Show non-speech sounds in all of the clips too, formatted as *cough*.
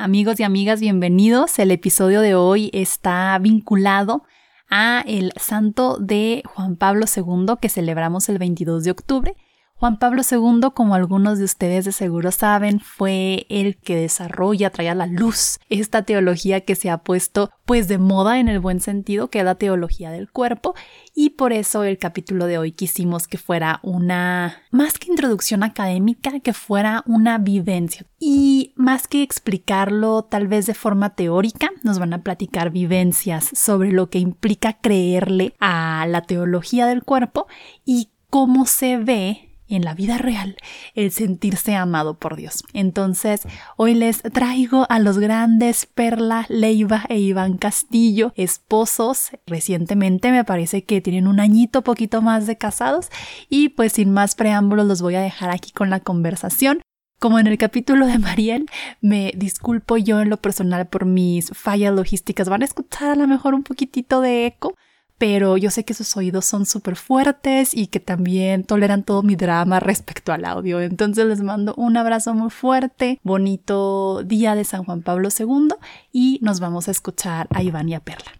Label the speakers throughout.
Speaker 1: Amigos y amigas, bienvenidos. El episodio de hoy está vinculado a el santo de Juan Pablo II que celebramos el 22 de octubre Juan Pablo II, como algunos de ustedes de seguro saben, fue el que desarrolla, trae a la luz esta teología que se ha puesto pues de moda en el buen sentido, que es la teología del cuerpo, y por eso el capítulo de hoy quisimos que fuera una, más que introducción académica, que fuera una vivencia. Y más que explicarlo tal vez de forma teórica, nos van a platicar vivencias sobre lo que implica creerle a la teología del cuerpo y cómo se ve en la vida real el sentirse amado por Dios. Entonces, hoy les traigo a los grandes Perla, Leiva e Iván Castillo, esposos. Recientemente me parece que tienen un añito poquito más de casados y pues sin más preámbulos los voy a dejar aquí con la conversación. Como en el capítulo de Mariel, me disculpo yo en lo personal por mis fallas logísticas. Van a escuchar a lo mejor un poquitito de eco, pero yo sé que sus oídos son súper fuertes y que también toleran todo mi drama respecto al audio. Entonces les mando un abrazo muy fuerte, bonito día de San Juan Pablo II y nos vamos a escuchar a Iván y a Perla.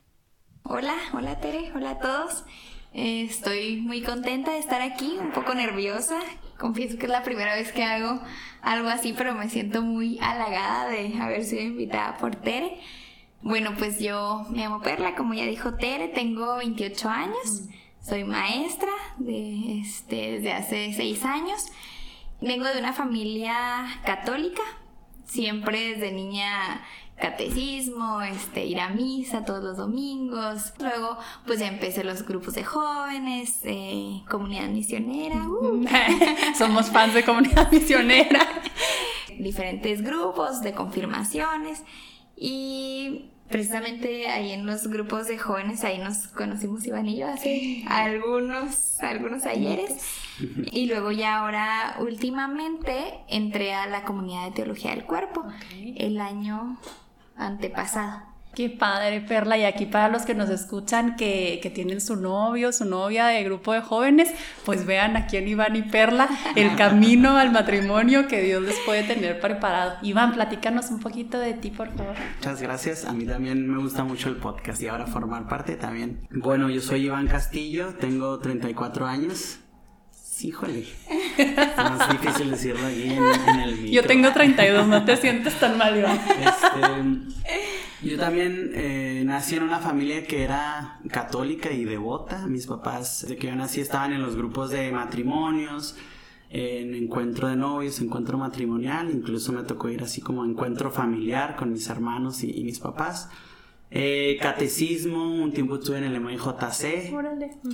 Speaker 2: Hola, hola Tere, hola a todos. Eh, estoy muy contenta de estar aquí, un poco nerviosa. Confieso que es la primera vez que hago algo así, pero me siento muy halagada de haber sido invitada por Tere. Bueno, pues yo me llamo Perla, como ya dijo Tere, tengo 28 años, soy maestra de, este, desde hace 6 años. Vengo de una familia católica, siempre desde niña catecismo, este, ir a misa todos los domingos. Luego, pues ya empecé los grupos de jóvenes, eh, comunidad misionera. Uh. *laughs*
Speaker 1: Somos fans de comunidad misionera. *laughs*
Speaker 2: Diferentes grupos de confirmaciones. Y precisamente ahí en los grupos de jóvenes, ahí nos conocimos Iván y yo hace *gasps* algunos, algunos ayeres. Y luego ya ahora últimamente entré a la comunidad de teología del cuerpo el año antepasado.
Speaker 1: Qué padre, Perla. Y aquí para los que nos escuchan que, que, tienen su novio, su novia de grupo de jóvenes, pues vean aquí en Iván y Perla el *laughs* camino al matrimonio que Dios les puede tener preparado. Iván, platícanos un poquito de ti, por favor.
Speaker 3: Muchas gracias. A mí también me gusta mucho el podcast y ahora formar parte también. Bueno, yo soy Iván Castillo, tengo 34 años. Híjole. Es más difícil decirlo aquí en, el micro.
Speaker 1: Yo tengo 32, no te sientes tan mal, Iván.
Speaker 3: Este, yo también eh, nací en una familia que era católica y devota. Mis papás, desde que yo nací, estaban en los grupos de matrimonios, en encuentro de novios, encuentro matrimonial. Incluso me tocó ir así como encuentro familiar con mis hermanos y, mis papás. Eh, catecismo, un tiempo estuve en el MJC.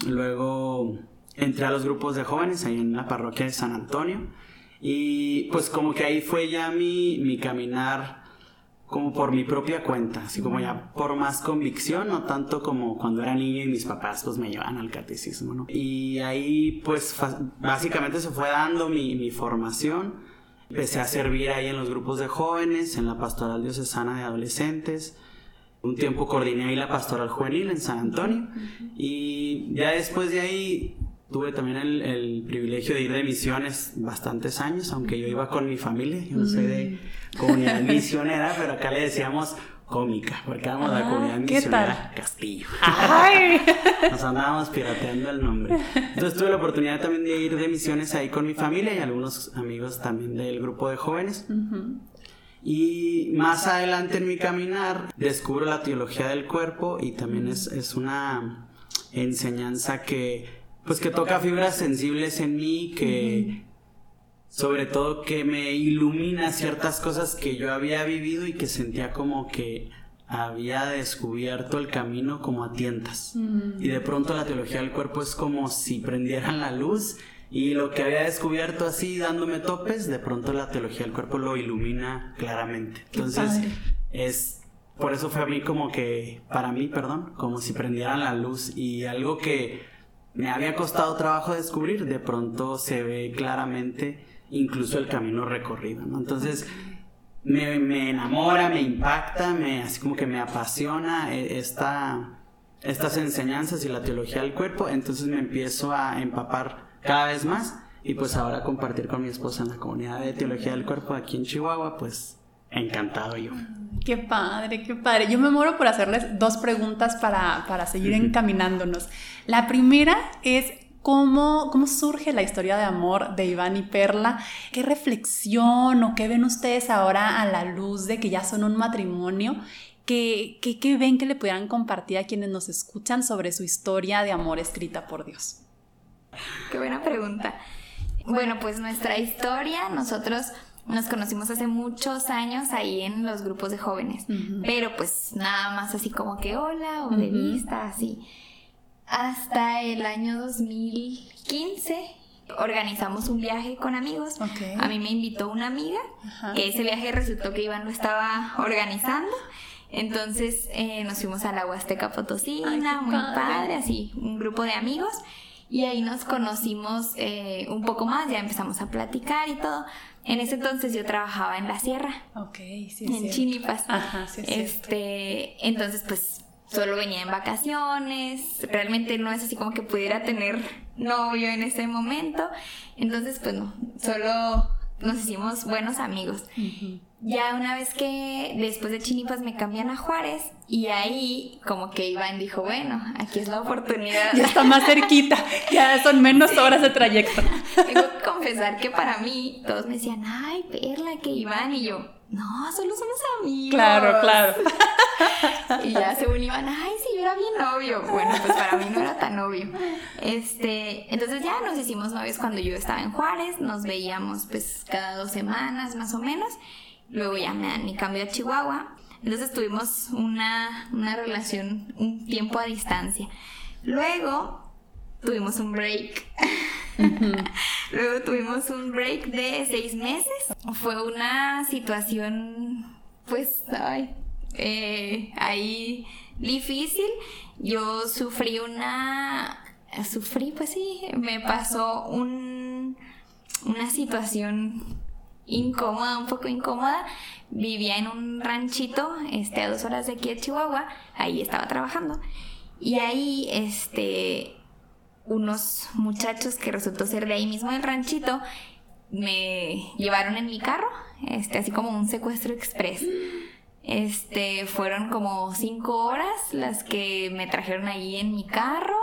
Speaker 3: Luego entré a los grupos de jóvenes ahí en la parroquia de San Antonio. Y pues como que ahí fue ya mi, mi caminar como por mi propia cuenta, así como ya por más convicción, no tanto como cuando era niño y mis papás pues me llevaban al catecismo, ¿no? Y ahí pues básicamente se fue dando mi, mi formación, empecé a servir ahí en los grupos de jóvenes, en la pastoral diocesana de adolescentes, un tiempo coordiné ahí la pastoral juvenil en San Antonio. Y ya después de ahí Tuve también el, privilegio de ir de misiones bastantes años, aunque yo iba con mi familia. Yo no soy de comunidad *laughs* misionera, pero acá le decíamos cómica, porque éramos la ah, comunidad misionera Castillo. *laughs* Nos andábamos pirateando el nombre. Entonces tuve la oportunidad también de ir de misiones ahí con mi familia y algunos amigos también del grupo de jóvenes. Y más adelante en mi caminar descubro la teología del cuerpo y también es, es una enseñanza que pues que toca fibras sensibles en mí, que sobre todo que me ilumina ciertas cosas que yo había vivido y que sentía como que había descubierto el camino como a tientas. Y de pronto la teología del cuerpo es como si prendieran la luz y lo que había descubierto así dándome topes, de pronto la teología del cuerpo lo ilumina claramente. Entonces es por eso fue a mí como que, para mí, perdón, como si prendieran la luz y algo que me había costado trabajo descubrir, de pronto se ve claramente incluso el camino recorrido. Entonces, me, me enamora, me impacta, me, así como que me apasiona eh, esta, estas enseñanzas y la teología del cuerpo, entonces me empiezo a empapar cada vez más y pues ahora compartir con mi esposa en la comunidad de teología del cuerpo aquí en Chihuahua, pues encantado yo.
Speaker 1: Qué padre, qué padre. Yo me muero por hacerles dos preguntas para, para seguir encaminándonos. La primera es ¿Cómo, ¿Cómo, surge la historia de amor de Iván y Perla? ¿Qué reflexión o qué ven ustedes ahora a la luz de que ya son un matrimonio? ¿Qué, qué, qué ven que le pudieran compartir a quienes nos escuchan sobre su historia de amor escrita por Dios?
Speaker 2: Qué buena pregunta. Bueno, pues nuestra historia, nosotros nos conocimos hace muchos años ahí en los grupos de jóvenes, pero pues nada más así como que hola o de vista, así. Hasta el año 2015 organizamos un viaje con amigos. A mí me invitó una amiga, que ese viaje resultó que Iván lo estaba organizando. Entonces eh, nos fuimos a la Huasteca Potosina, muy padre. así, un grupo de amigos. Y ahí nos conocimos eh, un poco más, ya empezamos a platicar y todo. En ese entonces yo trabajaba en la sierra.
Speaker 1: Ok, sí.
Speaker 2: En Chinipas. Ajá, sí. Este, entonces pues solo venía en vacaciones. Realmente no es así como que pudiera tener novio en ese momento. Entonces pues no, solo nos hicimos buenos amigos. Ya una vez que después de Chinipas me cambian a Juárez y ahí como que Iván dijo, bueno, aquí es la oportunidad.
Speaker 1: Ya está más cerquita, ya son menos horas de trayecto.
Speaker 2: Tengo que confesar que para mí todos me decían, ay, Perla, que Iván y yo, no, solo somos amigos.
Speaker 1: Claro, claro. *laughs*
Speaker 2: y ya según Iván, ay, sí, yo era bien novio. Bueno, pues para mí no era tan novio. Este, entonces ya nos hicimos novios cuando yo estaba en Juárez, nos veíamos pues cada dos semanas más o menos. Luego ya me dan mi cambio a Chihuahua. Entonces tuvimos una, una relación un tiempo a distancia. Luego tuvimos un break. *laughs* Luego tuvimos un break de seis meses. Fue una situación, pues, ay, eh, ahí difícil. Yo sufrí una... Sufrí, pues sí, me pasó un, una situación incómoda, un poco incómoda. Vivía en un ranchito, este, a dos horas de aquí de Chihuahua. Ahí estaba trabajando. Y ahí, este, unos muchachos que resultó ser de ahí mismo del ranchito me llevaron en mi carro, este, así como un secuestro express. Este, fueron como cinco horas las que me trajeron ahí en mi carro,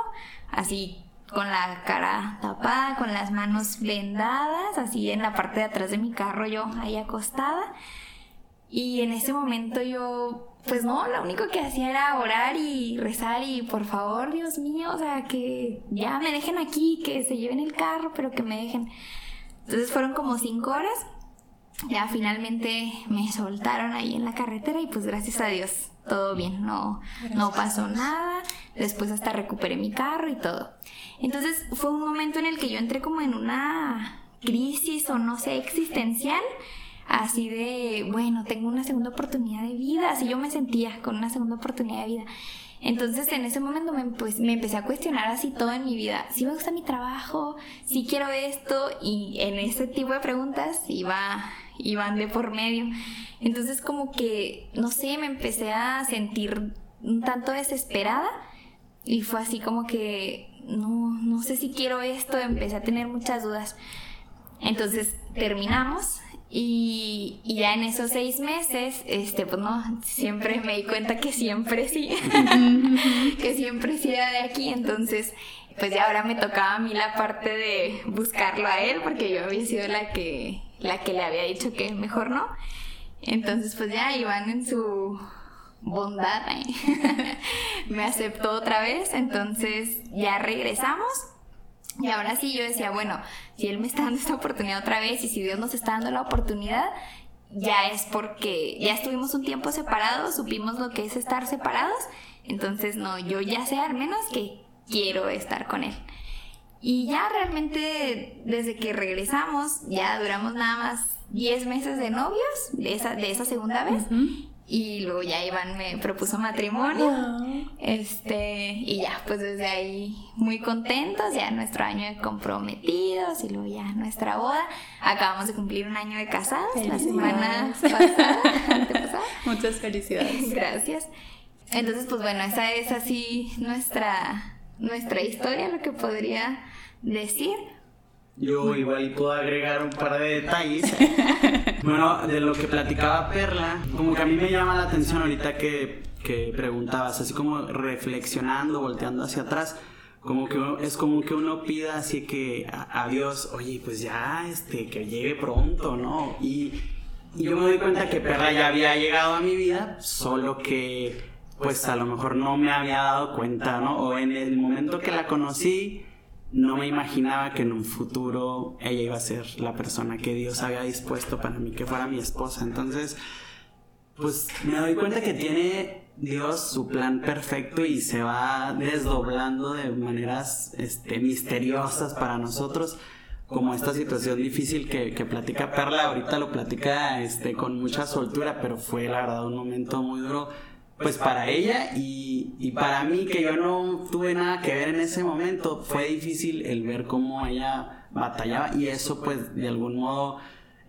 Speaker 2: así con la cara tapada, con las manos vendadas, así en la parte de atrás de mi carro yo ahí acostada. Y en ese momento yo pues no, lo único que hacía era orar y rezar y por favor, Dios mío, o sea, que ya me dejen aquí, que se lleven el carro, pero que me dejen. Entonces fueron como cinco horas. Ya finalmente me soltaron ahí en la carretera y pues gracias a Dios todo bien, no, no pasó nada. Después hasta recuperé mi carro y todo. Entonces fue un momento en el que yo entré como en una crisis o no sé, existencial así de, bueno, tengo una segunda oportunidad de vida, así yo me sentía con una segunda oportunidad de vida. Entonces en ese momento me, pues, me empecé a cuestionar así todo en mi vida. Si me gusta mi trabajo, si quiero esto, y en ese tipo de preguntas iba, iban de por medio. Entonces como que, no sé, me empecé a sentir un tanto desesperada y fue así como que, no, no sé si quiero esto, empecé a tener muchas dudas. Entonces terminamos, y, ya en esos seis meses, este, pues no, siempre me di cuenta que siempre sí, *laughs* que siempre sí era de aquí, entonces, pues ya ahora me tocaba a mí la parte de buscarlo a él, porque yo había sido la que, la que le había dicho que mejor no. Entonces, pues ya iban en su bondad, ¿eh? *laughs* me aceptó otra vez, entonces ya regresamos y ahora sí yo decía, bueno, si Él me está dando esta oportunidad otra vez y si Dios nos está dando la oportunidad, ya es porque ya estuvimos un tiempo separados, supimos lo que es estar separados, entonces no, yo ya sé al menos que quiero estar con Él. Y ya realmente desde que regresamos, ya duramos nada más 10 meses de novios, de esa, de esa segunda vez, y luego ya Iván me propuso matrimonio. Este, y ya, pues desde ahí muy contentos, ya nuestro año de comprometidos y luego ya nuestra boda. Acabamos de cumplir un año de casados la semana *laughs* pasada,
Speaker 1: Muchas felicidades. *laughs*
Speaker 2: Gracias. Entonces, pues bueno, esa es así nuestra, nuestra historia, lo que podría decir.
Speaker 3: Yo igual puedo agregar un par de detalles. *laughs* bueno, de lo que platicaba Perla, como que a mí me llama la atención ahorita que, que preguntabas, así como reflexionando, volteando hacia atrás, como que es como que uno pida así que a, Dios, oye, pues ya, este, que llegue pronto, ¿no? Y, y yo me doy cuenta que Perla ya había llegado a mi vida, solo que pues a lo mejor no me había dado cuenta, ¿no? O en el momento que la conocí, no me imaginaba que en un futuro ella iba a ser la persona que Dios había dispuesto para mí, que fuera mi esposa. Entonces, pues me doy cuenta que tiene Dios su plan perfecto y se va desdoblando de maneras este, misteriosas para nosotros como esta situación difícil que, que, platica Perla, ahorita lo platica este, con mucha soltura, pero fue la verdad un momento muy duro pues para ella y, para mí que yo no tuve nada que ver en ese momento, fue difícil el ver cómo ella batallaba y eso pues de algún modo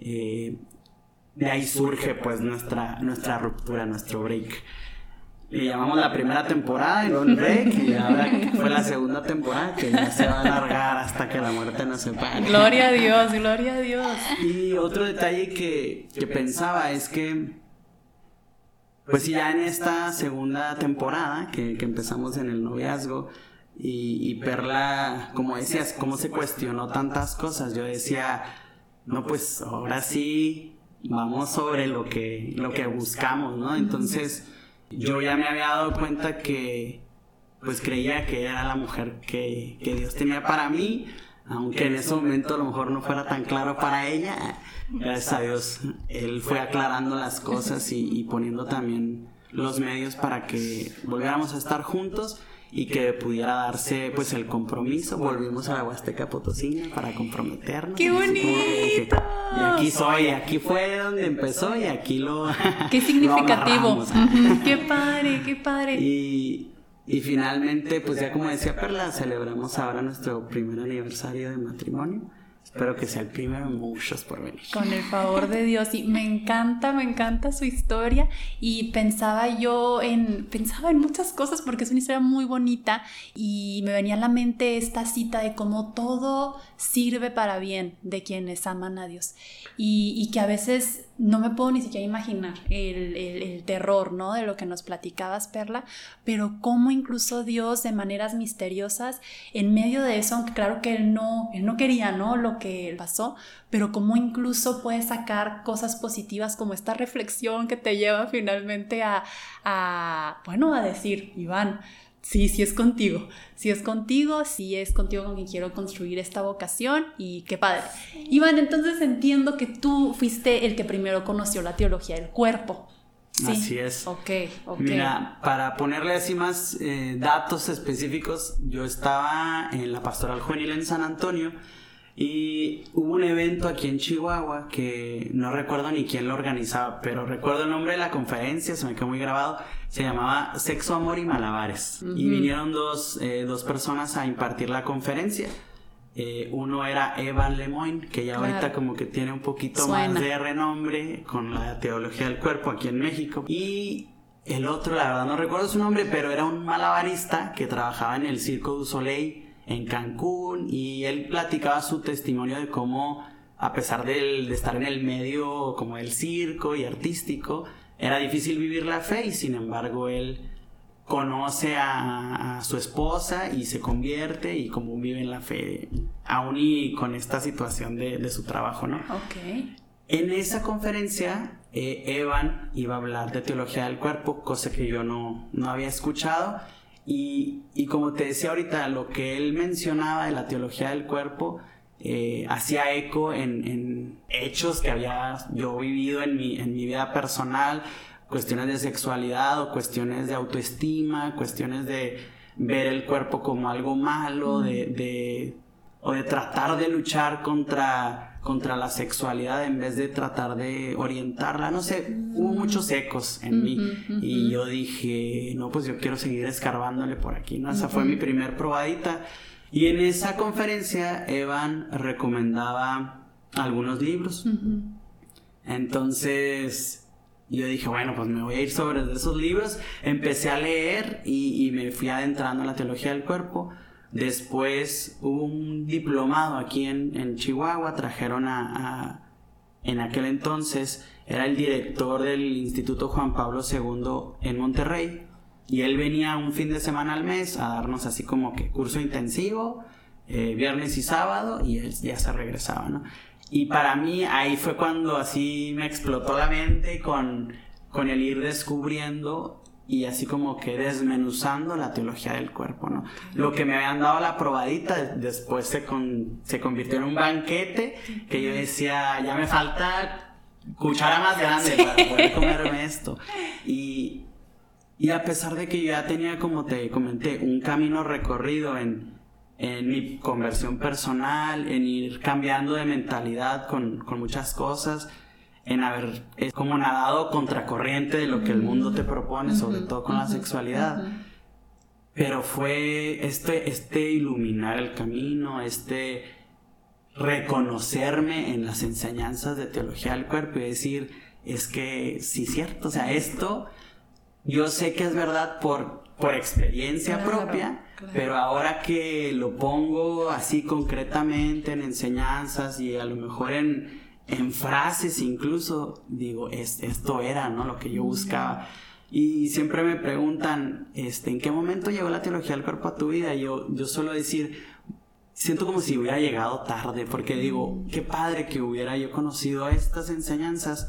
Speaker 3: eh, de ahí surge pues nuestra, nuestra ruptura, nuestro break. Le llamamos la primera temporada y break y ahora fue la segunda temporada que ya se va a alargar hasta que la muerte nos separe.
Speaker 1: Gloria a Dios, gloria a Dios.
Speaker 3: Y otro detalle que, que pensaba es que pues ya en esta segunda temporada que, empezamos en el noviazgo y, Perla, como decías, cómo se cuestionó tantas cosas, yo decía, no, pues ahora sí vamos sobre lo que, lo que buscamos, ¿no? Entonces yo ya me había dado cuenta que pues creía que era la mujer que, que Dios tenía para mí, aunque en ese momento a lo mejor no fuera tan claro para ella, gracias a Dios, Él fue aclarando las cosas y, poniendo también los medios para que volviéramos a estar juntos y que pudiera darse pues el compromiso. Volvimos a la Huasteca Potosina para comprometernos.
Speaker 1: ¡Qué bonito!
Speaker 3: y aquí soy, aquí fue donde empezó y aquí lo...
Speaker 1: ¡Qué significativo! *laughs* ¡Qué padre, qué padre!
Speaker 3: Y, y finalmente, pues ya como decía Perla, celebramos ahora nuestro primer aniversario de matrimonio. Espero que sea el primero muchos por venir.
Speaker 1: Con el favor de Dios. Y me encanta, me encanta su historia. Y pensaba yo en, pensaba en muchas cosas porque es una historia muy bonita. Y me venía a la mente esta cita de cómo todo sirve para bien de quienes aman a Dios. Y, y que a veces no me puedo ni siquiera imaginar el, el, terror, ¿no? De lo que nos platicabas, Perla, pero cómo incluso Dios de maneras misteriosas, en medio de eso, aunque claro que Él no, él no quería, ¿no? Lo que pasó, pero cómo incluso puede sacar cosas positivas como esta reflexión que te lleva finalmente a, a bueno, a decir, Iván, sí, sí es contigo, sí es contigo, sí es contigo con quien quiero construir esta vocación y qué padre. Iván, entonces entiendo que tú fuiste el que primero conoció la teología del cuerpo.
Speaker 3: ¿Sí? Así es.
Speaker 1: Ok, ok.
Speaker 3: Mira, para ponerle así más eh, datos específicos, yo estaba en la pastoral juvenil en San Antonio y hubo un evento aquí en Chihuahua que no recuerdo ni quién lo organizaba, pero recuerdo el nombre de la conferencia, se me quedó muy grabado. Se llamaba Sexo, Amor y Malabares. Y vinieron dos, eh, dos, personas a impartir la conferencia. Eh, uno era Evan Lemoyne, que ya ahorita como que tiene un poquito más de renombre con la teología del cuerpo aquí en México. Y el otro, la verdad no recuerdo su nombre, pero era un malabarista que trabajaba en el Circo du Soleil en Cancún y él platicaba su testimonio de cómo, a pesar de, estar en el medio como el circo y artístico, era difícil vivir la fe y sin embargo él conoce a, su esposa y se convierte y cómo vive en la fe, aún y con esta situación de, su trabajo, ¿no?
Speaker 1: Ok.
Speaker 3: En esa conferencia, eh, Evan iba a hablar de teología del cuerpo, cosa que yo no, no había escuchado y, y, como te decía ahorita, lo que él mencionaba de la teología del cuerpo eh, hacía eco en, en, hechos que había yo vivido en mi, en mi vida personal, cuestiones de sexualidad o cuestiones de autoestima, cuestiones de ver el cuerpo como algo malo, de, de, o de tratar de luchar contra contra la sexualidad en vez de tratar de orientarla. No sé, hubo muchos ecos en mí y yo dije, no, pues yo quiero seguir escarbándole por aquí, ¿no? Esa fue mi primer probadita. Y en esa conferencia Evan recomendaba algunos libros. Entonces yo dije, bueno, pues me voy a ir sobre esos libros. Empecé a leer y, y me fui adentrando en la teología del cuerpo. Después hubo un diplomado aquí en, Chihuahua, trajeron a, en aquel entonces, era el director del Instituto Juan Pablo II en Monterrey, y él venía un fin de semana al mes a darnos así como que curso intensivo, eh, viernes y sábado, y él ya se regresaba, ¿no? Y para mí ahí fue cuando así me explotó la mente con, con el ir descubriendo y así como que desmenuzando la teología del cuerpo, ¿no? Lo que me habían dado la probadita después se, se convirtió en un banquete que yo decía, ya me falta cuchara más grande para poder comerme esto. Y, y a pesar de que yo ya tenía, como te comenté, un camino recorrido en, en mi conversión personal, en ir cambiando de mentalidad con, con muchas cosas, en haber es como nadado contracorriente de lo que el mundo te propone, sobre todo con la sexualidad. Pero fue este, este iluminar el camino, este reconocerme en las enseñanzas de teología del cuerpo y decir, es que sí, cierto, o sea, esto yo sé que es verdad por, por experiencia propia, pero ahora que lo pongo así concretamente en enseñanzas y a lo mejor en, en frases incluso, digo, esto era, ¿no? Lo que yo buscaba. Y siempre me preguntan, este, ¿en qué momento llegó la teología del cuerpo a tu vida? Y yo, yo suelo decir, siento como si hubiera llegado tarde, porque digo, qué padre que hubiera yo conocido estas enseñanzas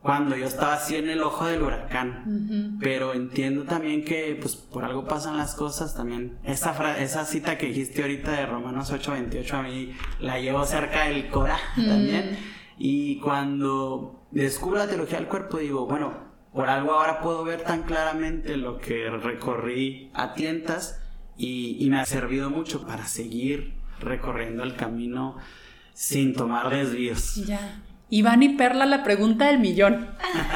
Speaker 3: cuando yo estaba así en el ojo del huracán. Pero entiendo también que, pues, por algo pasan las cosas. También esa, esa cita que dijiste ahorita de Romanos 8:28 a mí la llevo cerca del Cora también. Y cuando descubro la teología del cuerpo, digo, bueno, por algo ahora puedo ver tan claramente lo que recorrí a tientas y, y me ha servido mucho para seguir recorriendo el camino sin tomar desvíos.
Speaker 1: Ya. Iván y Perla, la pregunta del millón.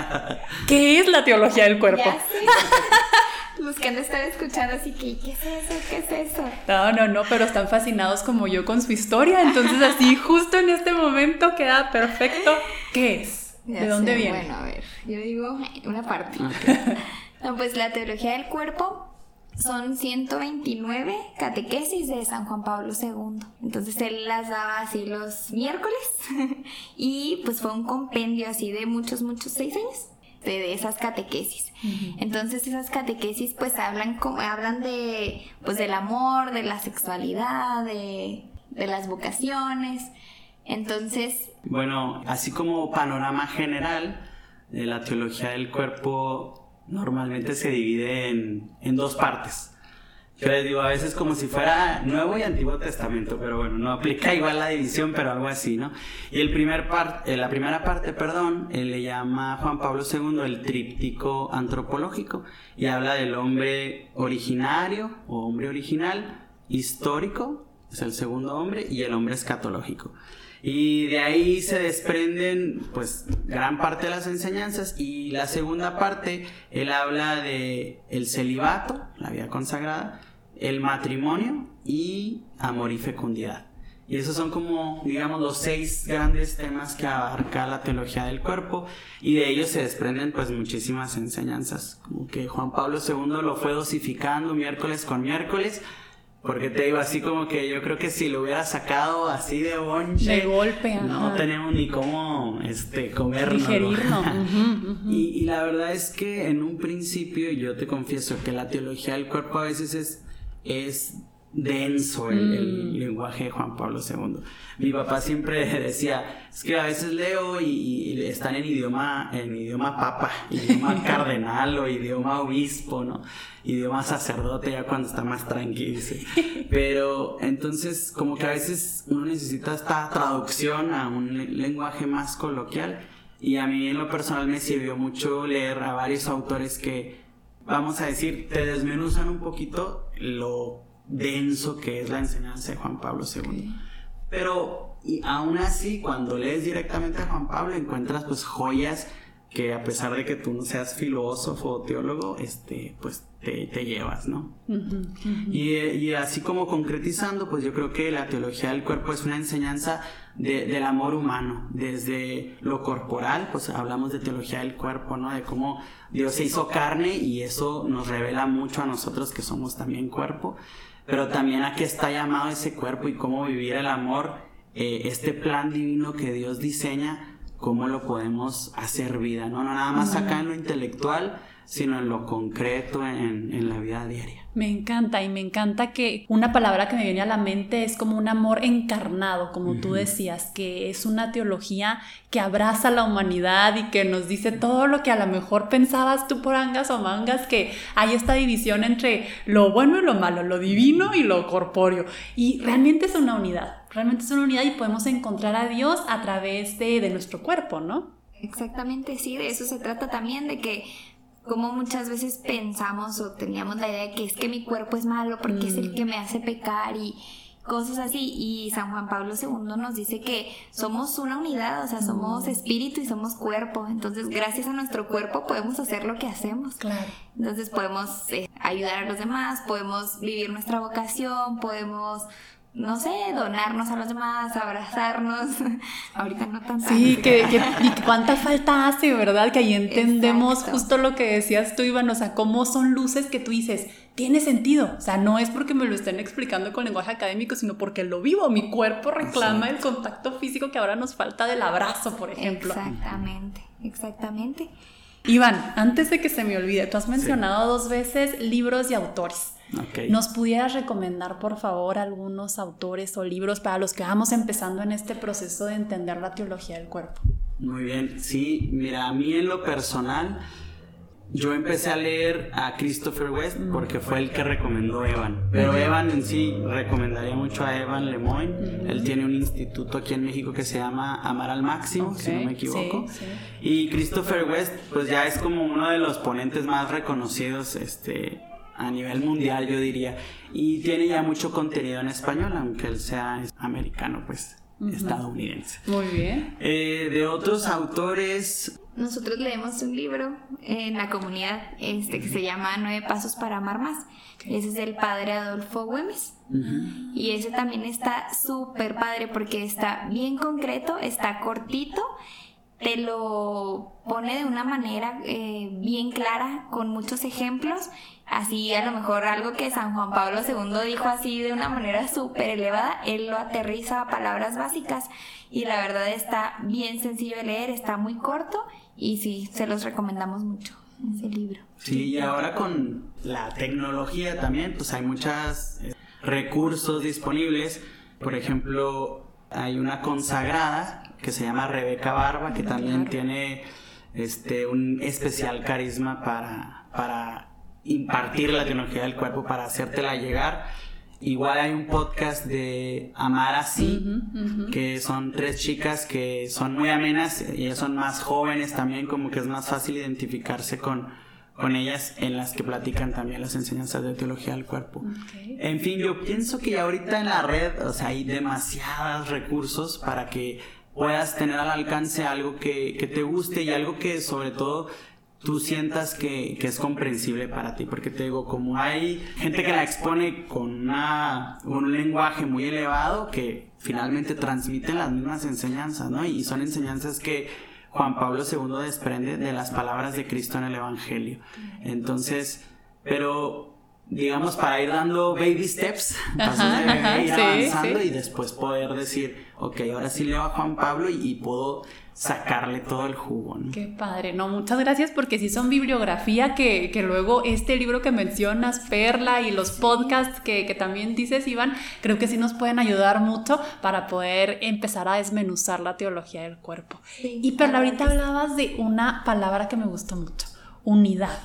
Speaker 1: *laughs* ¿Qué es la teología del cuerpo?
Speaker 2: Los que han estar escuchando así que, ¿qué es eso? ¿Qué es eso?
Speaker 1: No, no, no, pero están fascinados como yo con su historia. Entonces, así, *laughs* justo en este momento queda perfecto. ¿Qué es? ¿De dónde viene?
Speaker 2: Bueno, a ver, yo digo una parte. *laughs* no, pues la teología del cuerpo son 129 catequesis de San Juan Pablo II. Entonces él las daba así los miércoles *laughs* y pues fue un compendio así de muchos, muchos, seis años de, esas catequesis. Entonces esas catequesis pues hablan, como, hablan de, pues del amor, de la sexualidad, de, de las vocaciones. Entonces...
Speaker 3: Bueno, así como panorama general de la teología del cuerpo normalmente se divide en, en dos partes. Yo les digo a veces como si fuera Nuevo y Antiguo Testamento, pero bueno, no aplica *laughs* igual la división, pero algo así, ¿no? Y el primer parte, eh, la primera parte, perdón, él le llama Juan Pablo II el tríptico antropológico y habla del hombre originario o hombre original, histórico, es el segundo hombre, y el hombre escatológico. Y de ahí se desprenden pues gran parte de las enseñanzas y la segunda parte él habla de el celibato, la vida consagrada, el matrimonio y amor y fecundidad. Y esos son como, digamos, los seis grandes temas que abarca la teología del cuerpo y de ellos se desprenden pues muchísimas enseñanzas, como que Juan Pablo II lo fue dosificando miércoles con miércoles porque te digo, así como que yo creo que si lo hubiera sacado así de bonche.
Speaker 1: De golpe,
Speaker 3: No tenemos ni cómo este, comerlo.
Speaker 1: Digerirlo. *laughs*
Speaker 3: Y, y, la verdad es que en un principio, yo te confieso que la teología del cuerpo a veces es, es denso el, mm. lenguaje de Juan Pablo II. Mi papá siempre *laughs* decía, es que a veces leo y, están en idioma, en idioma papa, idioma *laughs* cardenal o idioma obispo, ¿no? Idioma sacerdote ya cuando está más tranquilo. *laughs* Pero entonces como que a veces uno necesita esta traducción a un lenguaje más coloquial y a mí en lo personal me sirvió mucho leer a varios autores que, vamos a decir, te desmenuzan un poquito lo denso que es la enseñanza de Juan Pablo II. Pero Y aún así, cuando lees directamente a Juan Pablo, encuentras pues joyas que a pesar de que tú no seas filósofo o teólogo, este, pues te, llevas, ¿no? Y, así como concretizando, pues yo creo que la teología del cuerpo es una enseñanza del amor humano, desde lo corporal, pues hablamos de teología del cuerpo, ¿no? De cómo Dios se hizo carne y eso nos revela mucho a nosotros que somos también cuerpo, pero también a qué está llamado ese cuerpo y cómo vivir el amor, eh, este plan divino que Dios diseña cómo lo podemos hacer vida, ¿no? No nada más acá en lo intelectual, sino en lo concreto, en, en, la vida diaria.
Speaker 1: Me encanta y me encanta que una palabra que me viene a la mente es como un amor encarnado, como tú decías, que es una teología que abraza a la humanidad y que nos dice todo lo que a lo mejor pensabas tú por angas o mangas, que hay esta división entre lo bueno y lo malo, lo divino y lo corpóreo. Y realmente es una unidad realmente es una unidad y podemos encontrar a Dios a través de, nuestro cuerpo, ¿no?
Speaker 2: Exactamente, sí, de eso se trata también, de que como muchas veces pensamos o teníamos la idea de que es que mi cuerpo es malo porque es el mm. que me hace pecar y cosas así. Y San Juan Pablo II nos dice que somos una unidad, o sea, somos mm. espíritu y somos cuerpo. Entonces, gracias a nuestro cuerpo podemos hacer lo que hacemos.
Speaker 1: Claro.
Speaker 2: Entonces, podemos eh, ayudar a los demás, podemos vivir nuestra vocación, podemos no sé, donarnos a los demás, abrazarnos. *laughs* Ahorita no tanto.
Speaker 1: Sí, que, y cuánta falta hace, ¿verdad? Que ahí entendemos justo lo que decías tú, Iván, o sea, cómo son luces que tú dices, tiene sentido. O sea, no es porque me lo estén explicando con lenguaje académico, sino porque lo vivo. Mi cuerpo reclama el contacto físico que ahora nos falta del abrazo, por ejemplo.
Speaker 2: Exactamente, exactamente.
Speaker 1: Iván, antes de que se me olvide, tú has mencionado dos veces libros y autores. ¿Nos pudieras recomendar, por favor, algunos autores o libros para los que vamos empezando en este proceso de entender la teología del cuerpo?
Speaker 3: Muy bien, sí, mira, a mí en lo personal, yo empecé a leer a Christopher West porque fue el que recomendó Evan. Pero Evan en sí recomendaría mucho a Evan Lemoyne. Él tiene un instituto aquí en México que se llama Amar al Máximo, si no me equivoco. Y Christopher West, pues ya es como uno de los ponentes más reconocidos este, a nivel mundial, yo diría. Y tiene ya mucho contenido en español, aunque él sea americano, pues estadounidense.
Speaker 1: Muy bien.
Speaker 3: Eh, de otros autores.
Speaker 2: Nosotros leemos un libro en la comunidad este, que se llama Nueve Pasos para Amar Más. Ese es el padre Adolfo Güemes. Y ese también está súper padre porque está bien concreto, está cortito te lo pone de una manera eh, bien clara, con muchos ejemplos, así a lo mejor algo que San Juan Pablo II dijo así de una manera súper elevada, él lo aterriza a palabras básicas y la verdad está bien sencillo de leer, está muy corto y sí, se los recomendamos mucho ese libro.
Speaker 3: Sí, y ahora con la tecnología también, pues hay muchos eh, recursos disponibles, por ejemplo, hay una consagrada que se llama Rebeca Barba, que también tiene este, un especial carisma para, para impartir la tecnología del cuerpo, para hacértela llegar. Igual hay un podcast de Amar así, que son tres chicas que son muy amenas y ellas son más jóvenes también, como que es más fácil identificarse con, con ellas en las que platican también las enseñanzas de teología del cuerpo. En fin, yo pienso que ahorita en la red, o sea, hay demasiados recursos para que puedas tener al alcance algo que, que te guste y algo que sobre todo tú sientas que, que, es comprensible para ti, porque te digo, como hay gente que la expone con una, un lenguaje muy elevado que finalmente transmiten las mismas enseñanzas, ¿no? Y son enseñanzas que Juan Pablo II desprende de las palabras de Cristo en el Evangelio. Entonces, pero digamos, para ir dando baby steps, ir avanzando y después poder decir, ok, ahora sí leo a Juan Pablo y, puedo sacarle todo el jugo. ¿no?
Speaker 1: Qué padre, no, muchas gracias porque sí son bibliografía que, que luego este libro que mencionas, Perla y los podcasts que, que, también dices, Iván, creo que sí nos pueden ayudar mucho para poder empezar a desmenuzar la teología del cuerpo. y Perla, ahorita hablabas de una palabra que me gustó mucho, unidad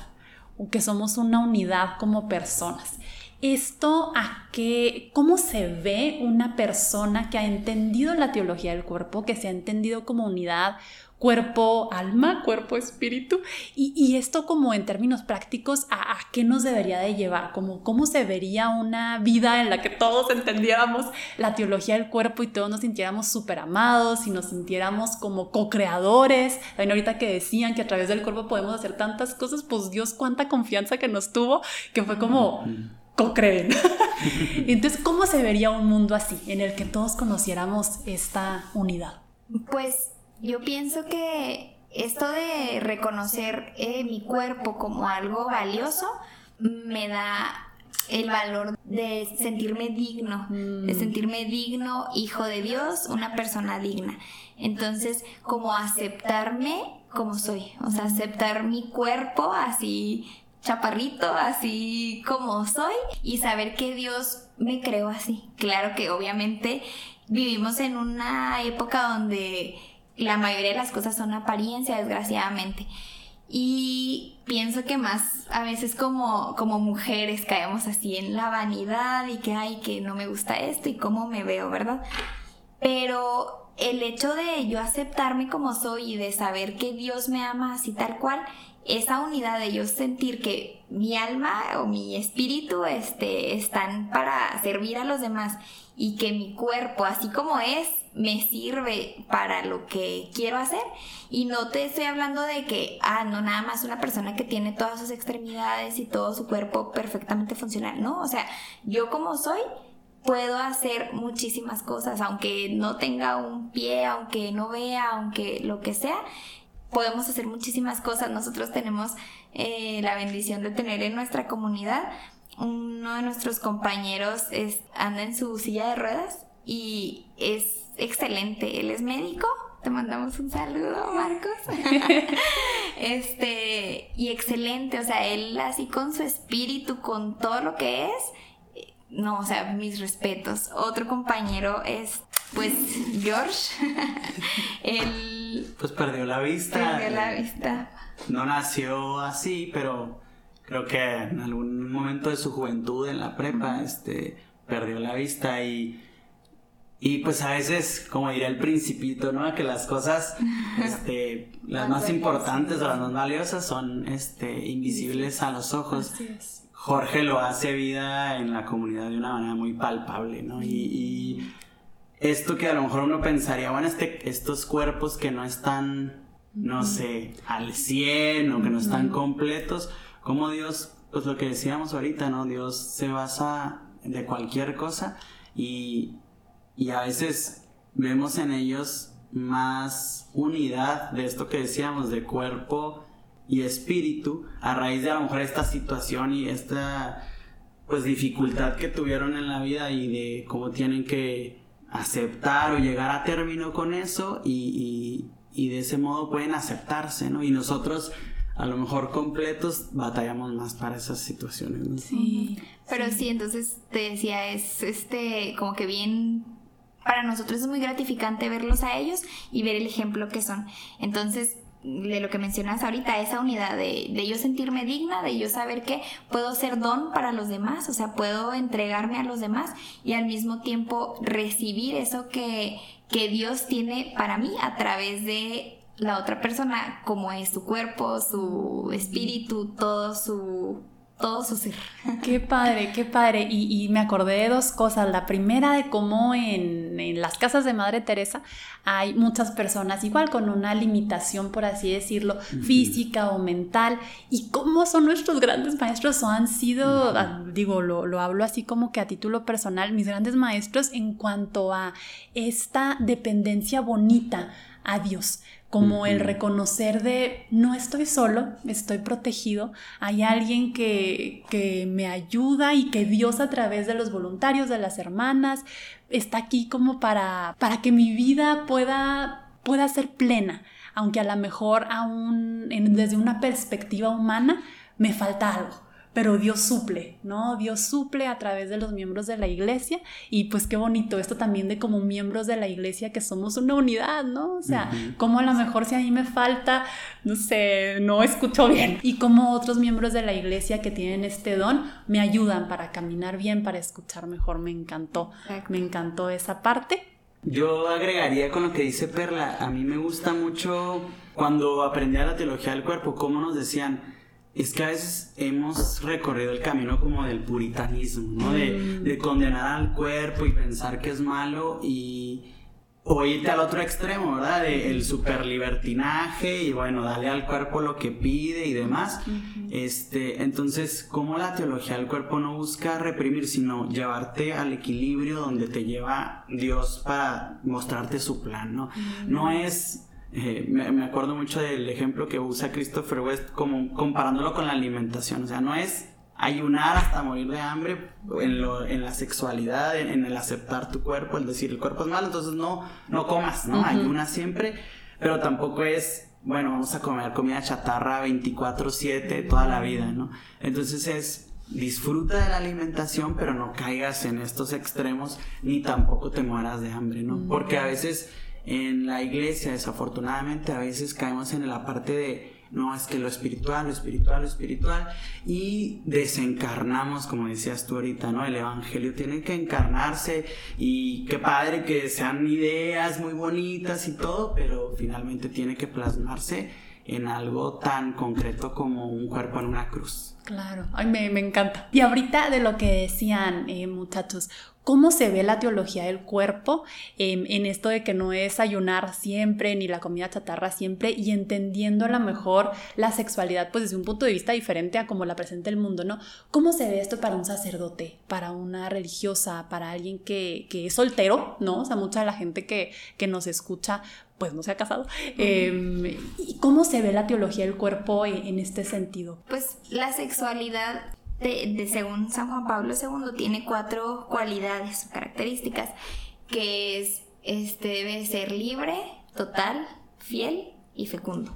Speaker 1: que somos una unidad como personas. ¿Esto a qué, cómo se ve una persona que ha entendido la teología del cuerpo, que se ha entendido como unidad? cuerpo, alma, cuerpo, espíritu. Y, esto como en términos prácticos, ¿a, qué nos debería de llevar? Como cómo se vería una vida en la que todos entendiéramos la teología del cuerpo y todos nos sintiéramos súper amados y nos sintiéramos como co-creadores. Ahorita que decían que a través del cuerpo podemos hacer tantas cosas, pues Dios cuánta confianza que nos tuvo, que fue como co-creen. *laughs* Entonces, ¿cómo se vería un mundo así, en el que todos conociéramos esta unidad?
Speaker 2: Pues yo pienso que esto de reconocer eh, mi cuerpo como algo valioso me da el valor de sentirme digno, de mm. sentirme digno, hijo de Dios, una persona digna. Entonces, como aceptarme como soy, o sea, aceptar mi cuerpo así chaparrito, así como soy, y saber que Dios me creó así. Claro que obviamente vivimos en una época donde la mayoría de las cosas son apariencia, desgraciadamente. Y pienso que más a veces como, como mujeres caemos así en la vanidad y que, ay, que no me gusta esto y cómo me veo, ¿verdad? Pero el hecho de yo aceptarme como soy y de saber que Dios me ama así tal cual, esa unidad de yo sentir que mi alma o mi espíritu este, están para servir a los demás y que mi cuerpo, así como es, me sirve para lo que quiero hacer. Y no te estoy hablando de que, ah, no, nada más una persona que tiene todas sus extremidades y todo su cuerpo perfectamente funcional. No, o sea, yo como soy, puedo hacer muchísimas cosas, aunque no tenga un pie, aunque no vea, aunque lo que sea podemos hacer muchísimas cosas. Nosotros tenemos eh, la bendición de tener en nuestra comunidad uno de nuestros compañeros es, anda en su silla de ruedas y es excelente. Él es médico. Te mandamos un saludo, Marcos. *laughs* este, y excelente, o sea, él así con su espíritu, con todo lo que es, no, o sea, mis respetos. Otro compañero es, pues, George. *laughs* él
Speaker 3: pues perdió la vista.
Speaker 2: Perdió la vista.
Speaker 3: No nació así, pero creo que en algún momento de su juventud en la prepa, este, perdió la vista y, y pues a veces, como diría el principito, ¿no? Que las cosas, *laughs* este, las más importantes o las más valiosas son, este, invisibles a los ojos. Jorge lo hace vida en la comunidad de una manera muy palpable, ¿no? y esto que a lo mejor uno pensaría, bueno, este, estos cuerpos que no están, no sé, al 100 o que no están completos, como Dios, pues lo que decíamos ahorita, ¿no? Dios se basa de cualquier cosa y, y a veces vemos en ellos más unidad de esto que decíamos, de cuerpo y espíritu, a raíz de a lo mejor esta situación y esta pues dificultad que tuvieron en la vida y de cómo tienen que aceptar o llegar a término con eso y, de ese modo pueden aceptarse, ¿no? Y nosotros a lo mejor completos batallamos más para esas situaciones, ¿no?
Speaker 2: Sí, pero sí. entonces te decía, es este como que bien para nosotros es muy gratificante verlos a ellos y ver el ejemplo que son. Entonces, de lo que mencionas ahorita, esa unidad de, de, yo sentirme digna, de yo saber que puedo ser don para los demás, o sea, puedo entregarme a los demás y al mismo tiempo recibir eso que, que Dios tiene para mí a través de la otra persona, como es su cuerpo, su espíritu, todo su todo su ser.
Speaker 1: Qué padre, qué padre. Y, me acordé de dos cosas. La primera de cómo en, en, las casas de Madre Teresa hay muchas personas igual con una limitación, por así decirlo, física o mental. Y cómo son nuestros grandes maestros o han sido, ah, digo, lo, lo hablo así como que a título personal, mis grandes maestros en cuanto a esta dependencia bonita a Dios como el reconocer de no estoy solo, estoy protegido, hay alguien que, que, me ayuda y que Dios a través de los voluntarios, de las hermanas, está aquí como para, para que mi vida pueda, pueda ser plena, aunque a lo mejor aún desde una perspectiva humana me falta algo pero Dios suple, ¿no? Dios suple a través de los miembros de la iglesia y pues qué bonito esto también de como miembros de la iglesia que somos una unidad, ¿no? O sea, como a lo mejor si a mí me falta, no sé, no escucho bien y como otros miembros de la iglesia que tienen este don me ayudan para caminar bien, para escuchar mejor, me encantó, me encantó esa parte.
Speaker 3: Yo agregaría con lo que dice Perla, a mí me gusta mucho cuando aprendí a la teología del cuerpo, cómo nos decían, es que a veces hemos recorrido el camino como del puritanismo, ¿no? De, mm. de condenar al cuerpo y pensar que es malo y o irte al otro extremo, ¿verdad? De el super libertinaje y bueno, darle al cuerpo lo que pide y demás. Este, entonces, ¿cómo la teología del cuerpo no busca reprimir, sino llevarte al equilibrio donde te lleva Dios para mostrarte su plan, ¿no? No es eh, me, acuerdo mucho del ejemplo que usa Christopher West como comparándolo con la alimentación, o sea, no es ayunar hasta morir de hambre en, lo, en la sexualidad, en, el aceptar tu cuerpo, el decir el cuerpo es malo, entonces no, no comas, ¿no? Ayuna siempre, pero tampoco es, bueno, vamos a comer comida chatarra 24/7 toda la vida, ¿no? Entonces es disfruta de la alimentación, pero no caigas en estos extremos ni tampoco te mueras de hambre, ¿no? Porque a veces en la iglesia, desafortunadamente, a veces caemos en la parte de no, es que lo espiritual, lo espiritual, lo espiritual, y desencarnamos, como decías tú ahorita, ¿no? El Evangelio tiene que encarnarse y qué padre que sean ideas muy bonitas y todo, pero finalmente tiene que plasmarse en algo tan concreto como un cuerpo en una cruz.
Speaker 1: Claro, ay, me, encanta. Y ahorita de lo que decían eh, muchachos, cómo se ve la teología del cuerpo em, en esto de que no es ayunar siempre ni la comida chatarra siempre y entendiendo a lo mejor la sexualidad pues desde un punto de vista diferente a como la presenta el mundo, ¿no? ¿Cómo se ve esto para un sacerdote, para una religiosa, para alguien que, es soltero, ¿no? O sea, mucha de la gente que, que nos escucha pues no se ha casado. Em, ¿Y cómo se ve la teología del cuerpo en, este sentido?
Speaker 2: Pues la sexualidad de, según San Juan Pablo II tiene cuatro cualidades, características, que es, este, debe ser libre, total, fiel y fecundo.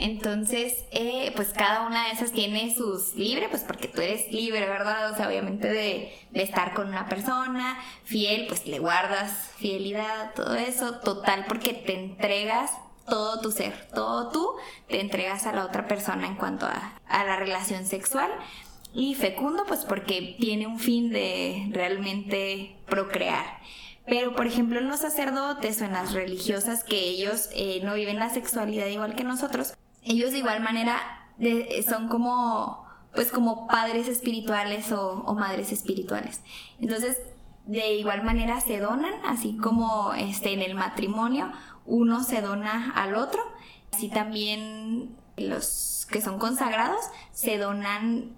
Speaker 2: Entonces, eh, pues cada una de esas tiene sus libre, pues porque tú eres libre, ¿verdad? O sea, obviamente de, de, estar con una persona, fiel, pues le guardas fidelidad, todo eso, total, porque te entregas todo tu ser, todo tú te entregas a la otra persona en cuanto a, a la relación sexual. Y fecundo, pues porque tiene un fin de realmente procrear. Pero, por ejemplo, en los sacerdotes o en las religiosas que ellos eh, no viven la sexualidad igual que nosotros, ellos de igual manera son como, pues como padres espirituales o, o, madres espirituales. Entonces, de igual manera se donan, así como este, en el matrimonio, uno se dona al otro. Así también los que son consagrados se donan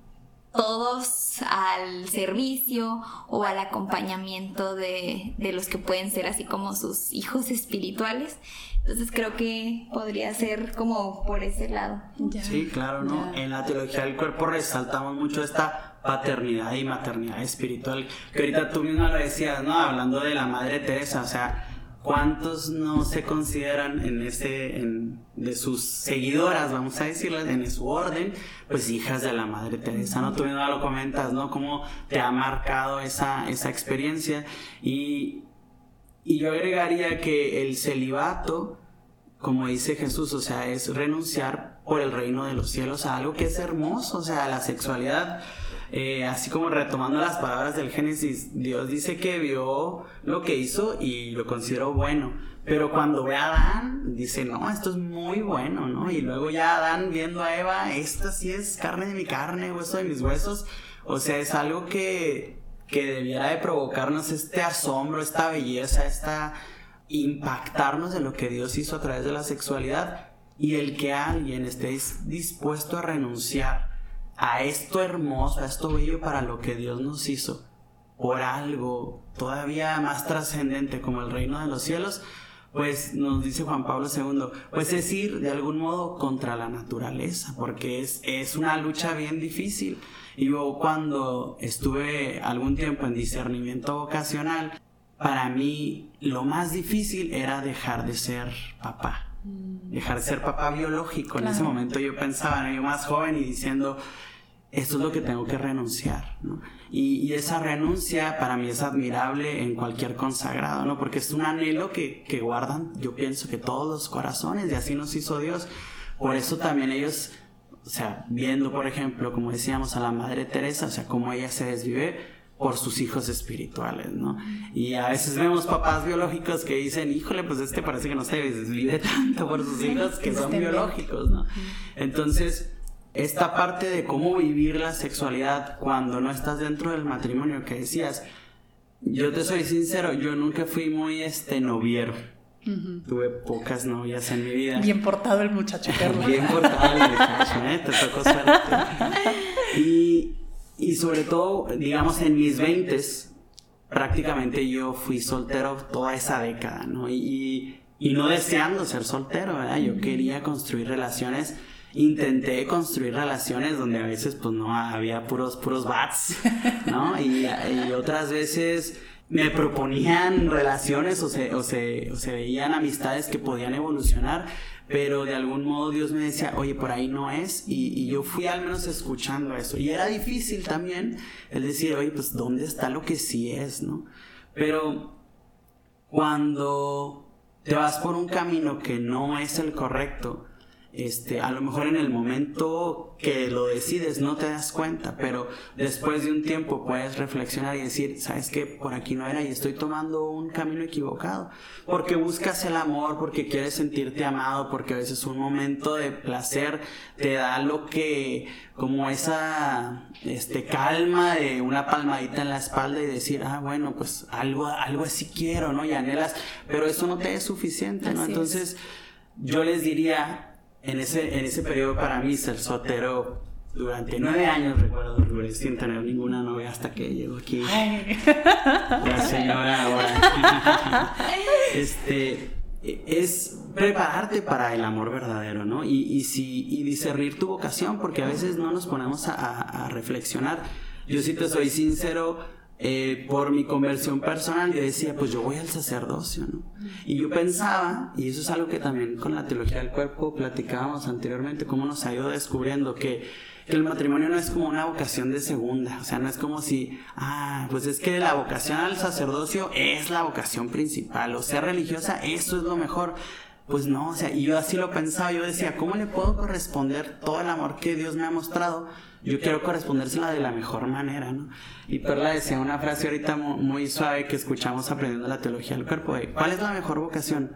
Speaker 2: todos al servicio o al acompañamiento de, los que pueden ser así como sus hijos espirituales. Entonces creo que podría ser como por ese lado.
Speaker 3: sí, claro, ¿no? En la teología del cuerpo resaltamos mucho esta paternidad y maternidad espiritual, que ahorita tú misma lo decías, ¿no? Hablando de la Madre Teresa, o sea, ¿Cuántos no se consideran en ese, en, de sus seguidoras, vamos a decirles, en su orden, pues hijas de la Madre Teresa, ¿no? Tú mismo lo comentas, ¿no? Cómo te ha marcado esa, esa experiencia. Y, y yo agregaría que el celibato, como dice Jesús, o sea, es renunciar por el reino de los cielos a algo que es hermoso, o sea, la sexualidad eh, así como retomando las palabras del Génesis, Dios dice que vio lo que hizo y lo consideró bueno. Pero cuando ve a Adán, dice, no, esto es muy bueno, ¿no? Y luego ya Adán viendo a Eva, esta sí es carne de mi carne, hueso de mis huesos. O sea, es algo que, que debiera de provocarnos este asombro, esta belleza, esta impactarnos en lo que Dios hizo a través de la sexualidad y el que alguien esté dispuesto a renunciar a esto hermoso, a esto bello para lo que Dios nos hizo, por algo todavía más trascendente como el reino de los cielos, pues nos dice Juan Pablo II, pues es ir de algún modo contra la naturaleza, porque es, es una lucha bien difícil. Y yo cuando estuve algún tiempo en discernimiento vocacional, para mí lo más difícil era dejar de ser papá, mm. dejar de ser papá biológico. En ese momento yo pensaba, yo más joven y diciendo, esto es lo que tengo que renunciar, ¿no? Y, esa renuncia para mí es admirable en cualquier consagrado, ¿no? Porque es un anhelo que, que, guardan, yo pienso que todos los corazones, y así nos hizo Dios. Por eso también ellos, o sea, viendo, por ejemplo, como decíamos, a la Madre Teresa, o sea, cómo ella se desvive, por sus hijos espirituales, ¿no? Y a veces vemos papás biológicos que dicen, híjole, pues este parece que no se vive tanto por sus hijos que son biológicos, ¿no? Entonces, esta parte de cómo vivir la sexualidad cuando no estás dentro del matrimonio que decías, yo te soy sincero, yo nunca fui muy este noviero. Tuve pocas novias en mi vida.
Speaker 1: Bien portado el muchacho, *laughs*
Speaker 3: Bien portado el muchacho, ¿eh? Te tocó suerte. Y, y sobre todo, digamos, en mis veintes, prácticamente yo fui soltero toda esa década, ¿no? Y, y, no deseando ser soltero, ¿verdad? Yo quería construir relaciones intenté construir relaciones donde a veces pues no había puros puros bats, ¿no? Y, otras veces me proponían relaciones o se, o, se, o se veían amistades que podían evolucionar, pero de algún modo Dios me decía, oye, por ahí no es, y, y, yo fui al menos escuchando eso. Y era difícil también el decir, oye, pues ¿dónde está lo que sí es, no? Pero cuando te vas por un camino que no es el correcto, este, a lo mejor en el momento que lo decides no te das cuenta, pero después de un tiempo puedes reflexionar y decir, sabes que por aquí no era y estoy tomando un camino equivocado, porque buscas el amor, porque quieres sentirte amado, porque a veces un momento de placer te da lo que, como esa, este, calma de una palmadita en la espalda y decir, ah, bueno, pues algo, algo así quiero, ¿no? Y anhelas, pero eso no te es suficiente, ¿no? Entonces, yo les diría, en ese, en ese periodo para mí ser soltero durante nueve años, recuerdo, sin tener ninguna novia hasta que llegó aquí la señora *laughs* ahora. este, es prepararte para el amor verdadero, ¿no? Y, y, si, y discernir tu vocación, porque a veces no nos ponemos a, a reflexionar. Yo sí te soy sincero, eh, por mi conversión personal, yo decía, pues yo voy al sacerdocio, ¿no? Y yo pensaba, y eso es algo que también con la teología del cuerpo platicábamos anteriormente, cómo nos ha ido descubriendo que, el matrimonio no es como una vocación de segunda, o sea, no es como si, ah, pues es que la vocación al sacerdocio es la vocación principal, o sea, religiosa, eso es lo mejor. Pues no, o sea, y yo así lo pensaba, yo decía, ¿cómo le puedo corresponder todo el amor que Dios me ha mostrado? Yo quiero correspondérsela de la mejor manera, ¿no? Y Perla decía una frase ahorita muy, suave que escuchamos aprendiendo la teología del cuerpo. ¿Cuál es la mejor vocación?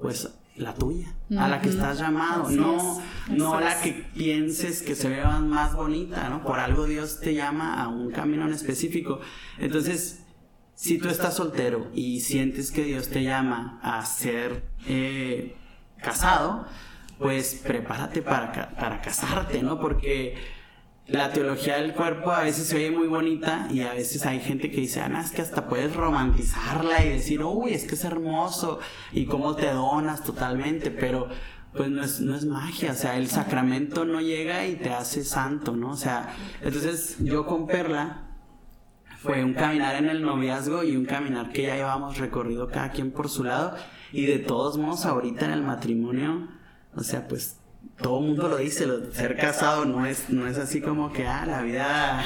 Speaker 3: Pues la tuya, a la que estás llamado, no, no la que pienses que se vea más bonita, ¿no? Por algo Dios te llama a un camino en específico. Entonces, si tú estás soltero y sientes que Dios te llama a ser eh, casado, pues prepárate para, para casarte, ¿no? Porque la teología del cuerpo a veces se oye muy bonita y a veces hay gente que dice, Ana, es que hasta puedes romantizarla y decir, uy, es que es hermoso y cómo te donas totalmente, pero pues no es, no es magia, o sea, el sacramento no llega y te hace santo, ¿no? O sea, entonces yo con Perla fue un caminar en el noviazgo y un caminar que ya llevamos recorrido cada quien por su lado y de todos modos ahorita en el matrimonio, o sea, pues todo el mundo lo dice, ser casado no es, no es así como que, ah, la vida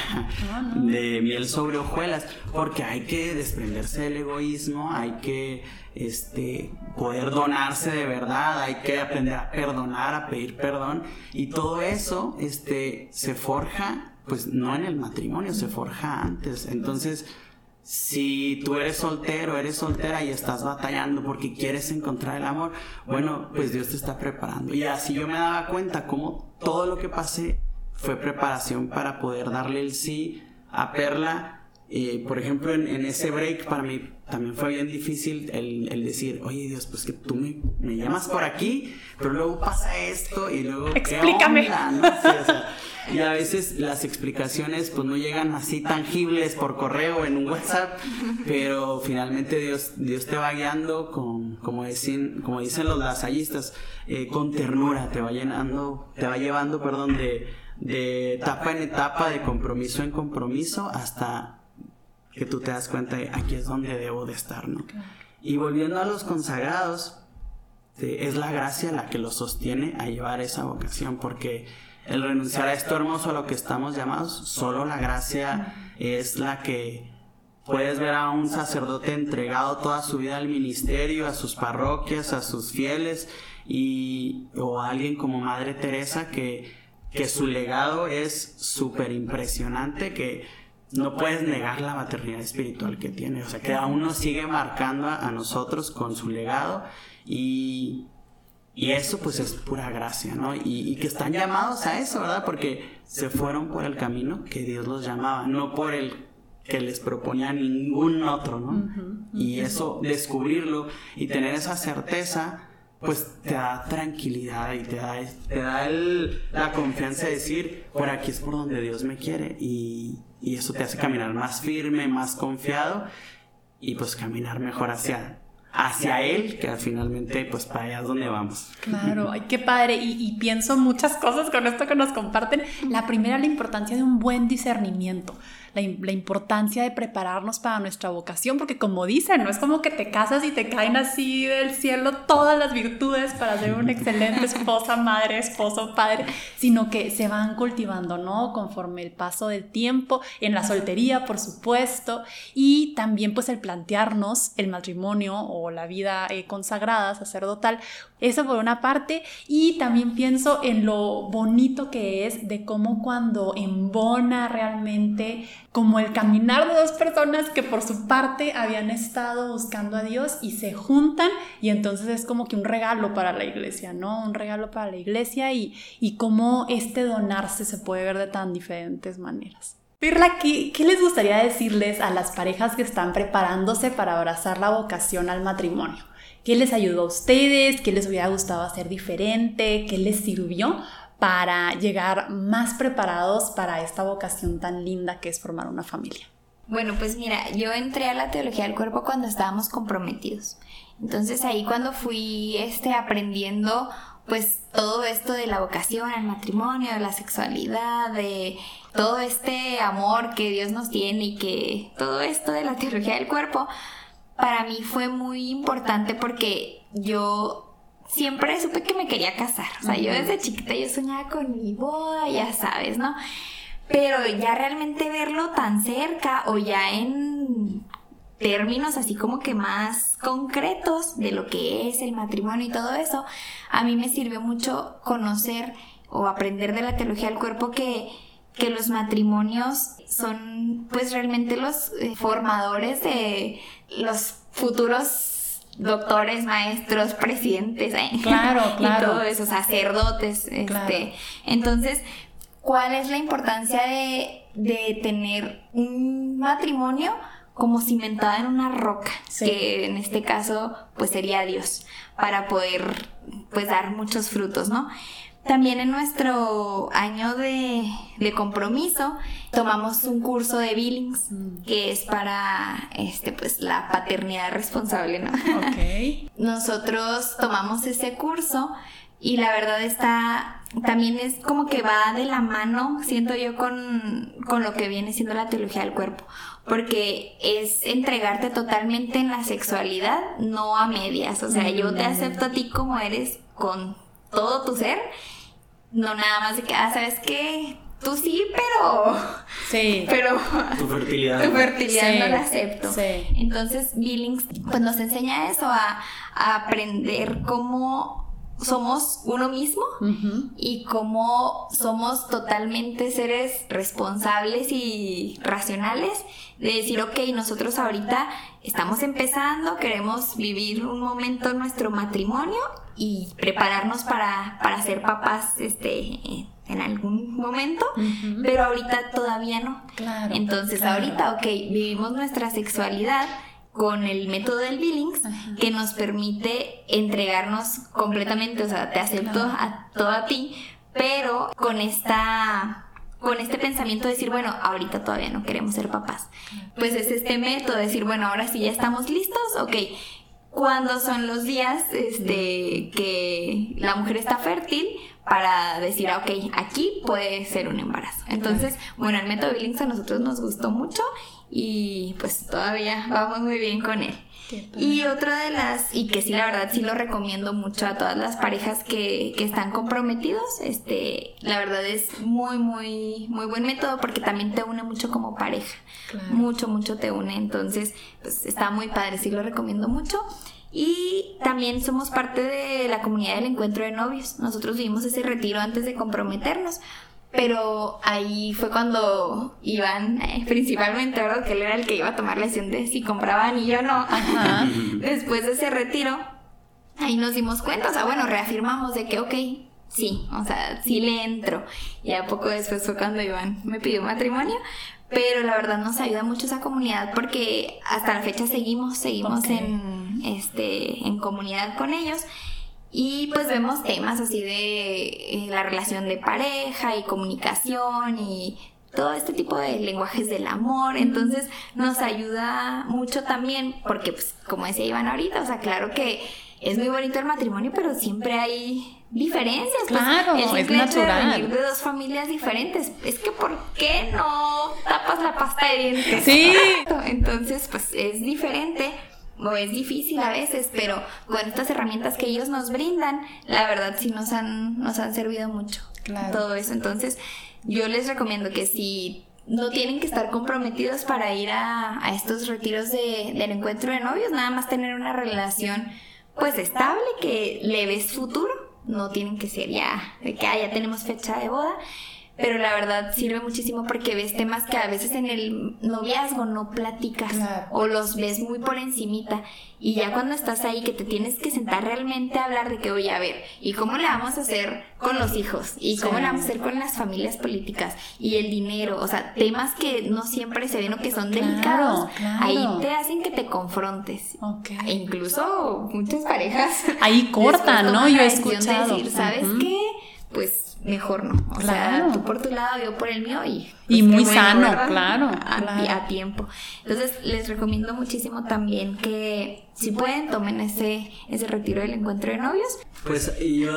Speaker 3: de miel sobre hojuelas, porque hay que desprenderse del egoísmo, hay que este, poder donarse de verdad, hay que aprender a perdonar, a pedir perdón, y todo eso este, se forja, pues no en el matrimonio, se forja antes. Entonces, si tú eres soltero, eres soltera y estás batallando porque quieres encontrar el amor, bueno, pues Dios te está preparando. Y así yo me daba cuenta cómo todo lo que pasé fue preparación para poder darle el sí a Perla. Eh, por ejemplo, en, ese break para mí también fue bien difícil el, decir, oye Dios, pues que tú me, llamas por aquí, pero luego pasa esto y luego...
Speaker 1: Explícame.
Speaker 3: Y a veces las explicaciones pues no llegan así tangibles por correo en un WhatsApp, pero finalmente Dios, Dios te va guiando con, como dicen, como dicen los lasallistas, eh, con ternura, te va llenando, te va llevando, perdón, de, de etapa en etapa, de compromiso en compromiso, hasta que tú te das cuenta de aquí es donde debo de estar, ¿no? Y volviendo a los consagrados, es la gracia la que los sostiene a llevar esa vocación, porque el renunciar a esto hermoso a lo que estamos llamados, solo la gracia es la que puedes ver a un sacerdote entregado toda su vida al ministerio, a sus parroquias, a sus fieles, y, o a alguien como Madre Teresa que, que su legado es súper impresionante, que no puedes negar la maternidad espiritual que tiene, o sea, que aún nos sigue marcando a, nosotros con su legado y, y, eso pues es pura gracia, ¿no? Y, que están llamados a eso, ¿verdad? Porque se fueron por el camino que Dios los llamaba, no por el que les proponía ningún otro, ¿no? Y eso, descubrirlo y tener esa certeza, pues te da tranquilidad y te da, te da la confianza de decir, por aquí es por donde Dios me quiere y, y eso te hace caminar más firme, más confiado y pues caminar mejor hacia, hacia él, que finalmente pues para allá es donde vamos.
Speaker 1: Claro, ay, qué padre. Y, y, pienso muchas cosas con esto que nos comparten. La primera, la importancia de un buen discernimiento la, importancia de prepararnos para nuestra vocación, porque como dicen, no es como que te casas y te caen así del cielo todas las virtudes para ser una excelente esposa, madre, esposo, padre, sino que se van cultivando, ¿no? Conforme el paso del tiempo, en la soltería, por supuesto, y también pues el plantearnos el matrimonio o la vida eh, consagrada, sacerdotal, eso por una parte, y también pienso en lo bonito que es de cómo cuando embona realmente como el caminar de dos personas que por su parte habían estado buscando a Dios y se juntan y entonces es como que un regalo para la iglesia, ¿no? Un regalo para la iglesia y, y cómo este donarse se puede ver de tan diferentes maneras. Pirla, ¿qué, ¿qué les gustaría decirles a las parejas que están preparándose para abrazar la vocación al matrimonio? ¿Qué les ayudó a ustedes? ¿Qué les hubiera gustado hacer diferente? ¿Qué les sirvió? Para llegar más preparados para esta vocación tan linda que es formar una familia?
Speaker 2: Bueno, pues mira, yo entré a la teología del cuerpo cuando estábamos comprometidos. Entonces ahí cuando fui este aprendiendo pues todo esto de la vocación, el matrimonio, de la sexualidad, de todo este amor que Dios nos tiene y que todo esto de la teología del cuerpo, para mí fue muy importante porque yo siempre supe que me quería casar. O sea, yo desde chiquita yo soñaba con mi boda, ya sabes, ¿no? Pero ya realmente verlo tan cerca o ya en términos así como que más concretos de lo que es el matrimonio y todo eso, a mí me sirvió mucho conocer o aprender de la teología del cuerpo que, que los matrimonios son pues realmente los eh, formadores de los futuros doctores, maestros, presidentes, ¿eh?
Speaker 1: claro, *laughs* claro.
Speaker 2: y todo eso, sacerdotes, este. Entonces, ¿cuál es la importancia de, de tener un matrimonio como cimentado en una roca? Que en este caso, pues sería Dios, para poder, pues, dar muchos frutos, ¿no? También en nuestro año de, compromiso tomamos un curso de Billings que es para este pues la paternidad responsable, ¿no? Okay. *laughs* Nosotros tomamos ese curso y la verdad está también es como que va de la mano, siento yo, con, con lo que viene siendo la teología del cuerpo. Porque es entregarte totalmente en la sexualidad, no a medias. O sea, yo te mm. acepto a ti como eres con todo tu ser no nada más de que, ah, ¿sabes qué? Tú sí, pero...
Speaker 1: Sí.
Speaker 2: Pero...
Speaker 3: Tu fertilidad.
Speaker 2: Tu fertilidad no la acepto. Sí. Entonces, Billings, pues nos enseña eso, a, aprender cómo somos uno mismo y cómo somos totalmente seres responsables y racionales de decir, ok, nosotros ahorita estamos empezando, queremos vivir un momento en nuestro matrimonio y prepararnos para, para ser papás este, en algún momento, pero ahorita todavía no.
Speaker 1: Claro,
Speaker 2: Entonces ahorita, ok, vivimos nuestra sexualidad con el método del Billings que nos permite entregarnos completamente, o sea, te acepto a todo a ti, pero con esta con este pensamiento de decir, bueno, ahorita todavía no queremos ser papás. Pues es este método de decir, bueno, ahora sí ya estamos listos, ok, cuándo son los días este, que la mujer está fértil para decir, ah, ok, aquí puede ser un embarazo. Entonces, bueno, el método Billings a nosotros nos gustó mucho y pues todavía vamos muy bien con él. Y otra de las, y que sí, la verdad sí lo recomiendo mucho a todas las parejas que, que están comprometidos, este, la verdad es muy, muy, muy buen método porque también te une mucho como pareja. Mucho, mucho te une. Entonces, pues está muy padre, sí lo recomiendo mucho. Y también somos parte de la comunidad del encuentro de novios. Nosotros vivimos ese retiro antes de comprometernos pero ahí fue cuando Iván, eh, principalmente, ¿verdad? Que él era el que iba a tomar la decisión de si compraban y yo no. *laughs* Después de ese retiro, ahí nos dimos cuenta, o sea, bueno, reafirmamos de que, ok, sí, o sea, sí le entro. Y a poco después fue cuando Iván me pidió matrimonio, pero la verdad nos ayuda mucho esa comunidad porque hasta la fecha seguimos, seguimos en, este, en comunidad con ellos. Y pues vemos temas así de eh, la relación de pareja y comunicación y todo este tipo de lenguajes del amor. Entonces nos ayuda mucho también porque, pues, como decía Iván ahorita, o sea, claro que es muy bonito el matrimonio, pero siempre hay diferencias. Pues,
Speaker 1: claro, es natural.
Speaker 2: De de dos familias diferentes. Es que, ¿por qué no tapas la pasta de dientes?
Speaker 1: Sí. *laughs*
Speaker 2: Entonces, pues es diferente o es difícil a veces, pero con estas herramientas que ellos nos brindan, la verdad sí nos han, nos han servido mucho. Todo eso. Entonces, yo les recomiendo que si no tienen que estar comprometidos para ir a, estos retiros de, del encuentro de novios, nada más tener una relación pues estable, que le ves futuro, no tienen que ser ya de que ah, ya tenemos fecha de boda, pero la verdad sirve muchísimo porque ves temas que a veces en el noviazgo no platicas o los ves muy por encimita. Y ya cuando estás ahí que te tienes que sentar realmente a hablar de que oye a ver y cómo le vamos a hacer con los hijos y cómo le vamos a hacer con las familias políticas y el dinero o sea temas que no siempre se ven o que son delicados. ahí te hacen que te confrontes. E incluso muchas parejas
Speaker 1: ahí *laughs* cortan no yo he escuchado.
Speaker 2: decir sabes qué pues mejor no. O sea, tú por tu lado, yo por el mío y...
Speaker 1: y pues, muy sano, *laughs* claro
Speaker 2: a, tiempo. Entonces, les recomiendo muchísimo también que si pueden, tomen ese, ese retiro del encuentro de novios.
Speaker 3: Pues yo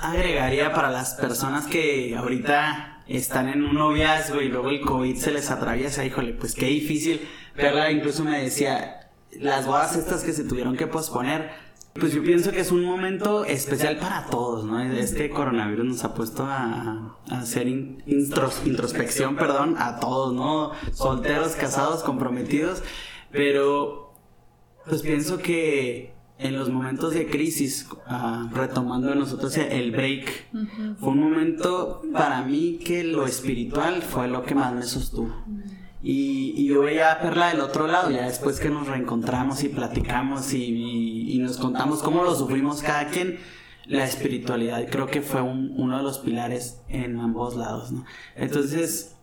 Speaker 3: agregaría para las personas que ahorita están en un noviazgo y luego el COVID se les atraviesa, híjole, pues qué difícil. Perla incluso me decía, las bodas estas que se tuvieron que posponer, pues yo pienso que es un momento especial para todos, ¿no? Este coronavirus nos ha puesto a, hacer introspección, perdón, a todos, ¿no? Solteros, casados, comprometidos, pero pues pienso que en los momentos de crisis, uh, retomando nosotros el break, fue un momento para mí que lo espiritual fue lo que más me sostuvo. Y, yo veía a Perla del otro lado, ya después que nos reencontramos y platicamos y, nos contamos cómo lo sufrimos cada quien, la espiritualidad creo que fue uno de los pilares en ambos lados, ¿no? Entonces,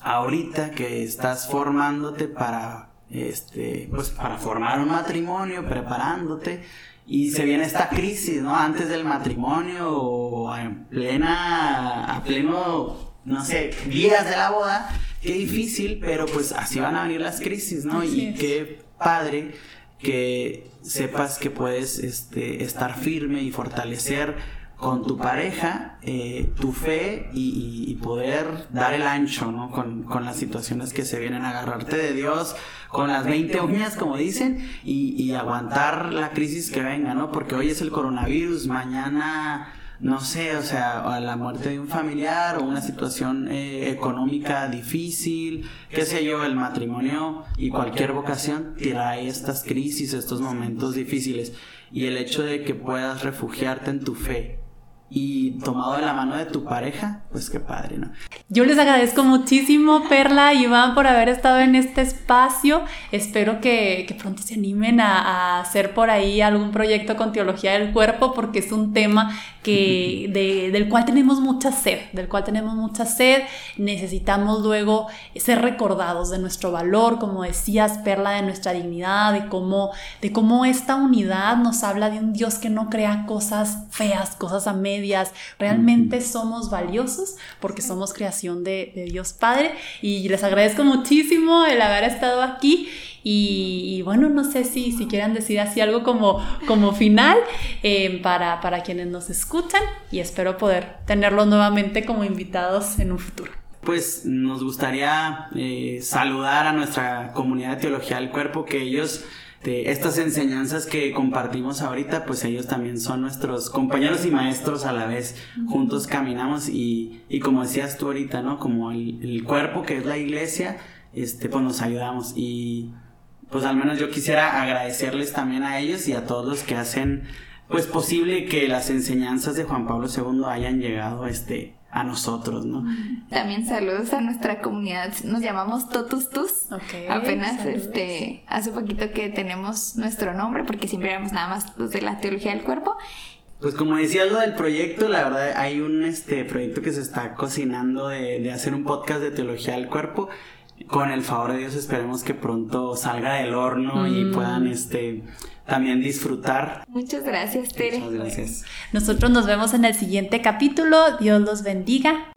Speaker 3: ahorita que estás formándote para, este, pues para formar un matrimonio, preparándote, y se viene esta crisis, ¿no? Antes del matrimonio o en plena, a pleno, no sé, días de la boda, qué difícil, pero pues así van a venir las crisis, ¿no? y qué padre que sepas que puedes este, estar firme y fortalecer con tu pareja eh, tu fe y, poder dar el ancho, ¿no? Con, con, las situaciones que se vienen, a agarrarte de Dios con las 20 uñas, como dicen, y, y aguantar la crisis que venga, ¿no? Porque hoy es el coronavirus, mañana no sé, o sea, a la muerte de un familiar o una situación eh, económica difícil, qué sé yo, el matrimonio y cualquier vocación trae estas crisis, estos momentos difíciles. Y el hecho de que puedas refugiarte en tu fe y tomado de la mano de tu pareja, pues qué padre, ¿no?
Speaker 1: Yo les agradezco muchísimo, Perla y Iván, por haber estado en este espacio. Espero que, pronto se animen a, hacer por ahí algún proyecto con teología del cuerpo, porque es un tema que, *laughs* del cual tenemos mucha sed, del cual tenemos mucha sed. Necesitamos luego ser recordados de nuestro valor, como decías, Perla, de nuestra dignidad, de cómo, de cómo esta unidad nos habla de un Dios que no crea cosas feas, cosas a medio realmente somos valiosos porque somos creación de, Dios Padre y les agradezco muchísimo el haber estado aquí y, bueno, no sé si, si quieran decir así algo como, como final eh, para, para quienes nos escuchan y espero poder tenerlos nuevamente como invitados en un futuro.
Speaker 3: Pues nos gustaría eh, saludar a nuestra comunidad de teología del cuerpo, que ellos este, estas enseñanzas que compartimos ahorita, pues ellos también son nuestros compañeros y maestros a la vez. Juntos caminamos y, y como decías tú ahorita, ¿no? Como el, cuerpo que es la iglesia, este, pues nos ayudamos. Y pues al menos yo quisiera agradecerles también a ellos y a todos los que hacen pues posible que las enseñanzas de Juan Pablo II hayan llegado este, a nosotros, ¿no?
Speaker 2: También saludos a nuestra comunidad, nos llamamos Totus Tus. Apenas este hace poquito que tenemos nuestro nombre porque siempre éramos nada más los de la teología del cuerpo.
Speaker 3: Pues como decía lo del proyecto, la verdad hay un este proyecto que se está cocinando de, de hacer un podcast de teología del cuerpo con el favor de Dios esperemos que pronto salga del horno y mm. puedan este también disfrutar.
Speaker 2: Muchas gracias, Tere.
Speaker 3: Muchas gracias.
Speaker 1: Nosotros nos vemos en el siguiente capítulo. Dios los bendiga.